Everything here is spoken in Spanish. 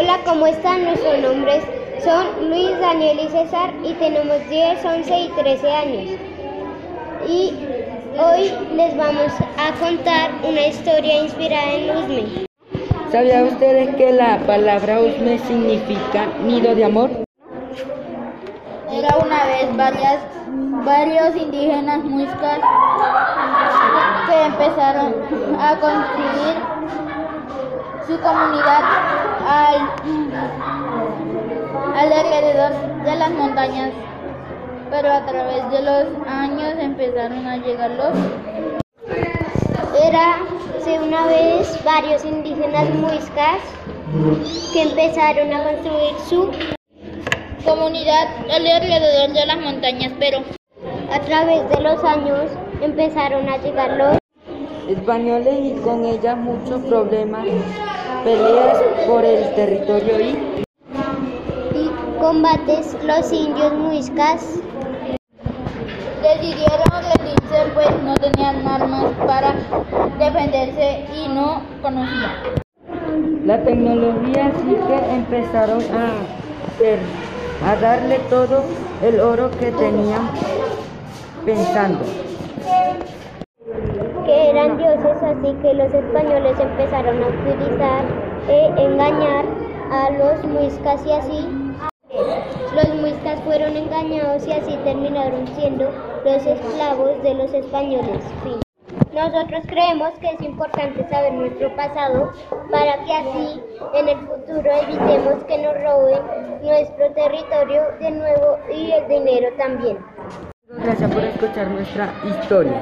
Hola, ¿cómo están? Nuestros nombres son Luis, Daniel y César y tenemos 10, 11 y 13 años. Y hoy les vamos a contar una historia inspirada en Usme. ¿Sabían ustedes que la palabra Usme significa nido de amor? Era una vez varias, varios indígenas muiscas que empezaron a construir su comunidad al, al alrededor de las montañas, pero a través de los años empezaron a llegar los Era una vez varios indígenas muiscas que empezaron a construir su comunidad alrededor de las montañas, pero a través de los años empezaron a llegar los españoles y con ella muchos problemas, peleas por el territorio y y combates los indios muiscas decidieron rendirse pues no tenían armas para defenderse y no conocían. la tecnología sí que empezaron a hacer, a darle todo el oro que tenían pensando. Que eran dioses, así que los españoles empezaron a utilizar e engañar a los muiscas y así los muiscas fueron engañados y así terminaron siendo los esclavos de los españoles. Nosotros creemos que es importante saber nuestro pasado para que así en el futuro evitemos que nos roben nuestro territorio de nuevo y el dinero también. Gracias por escuchar nuestra historia.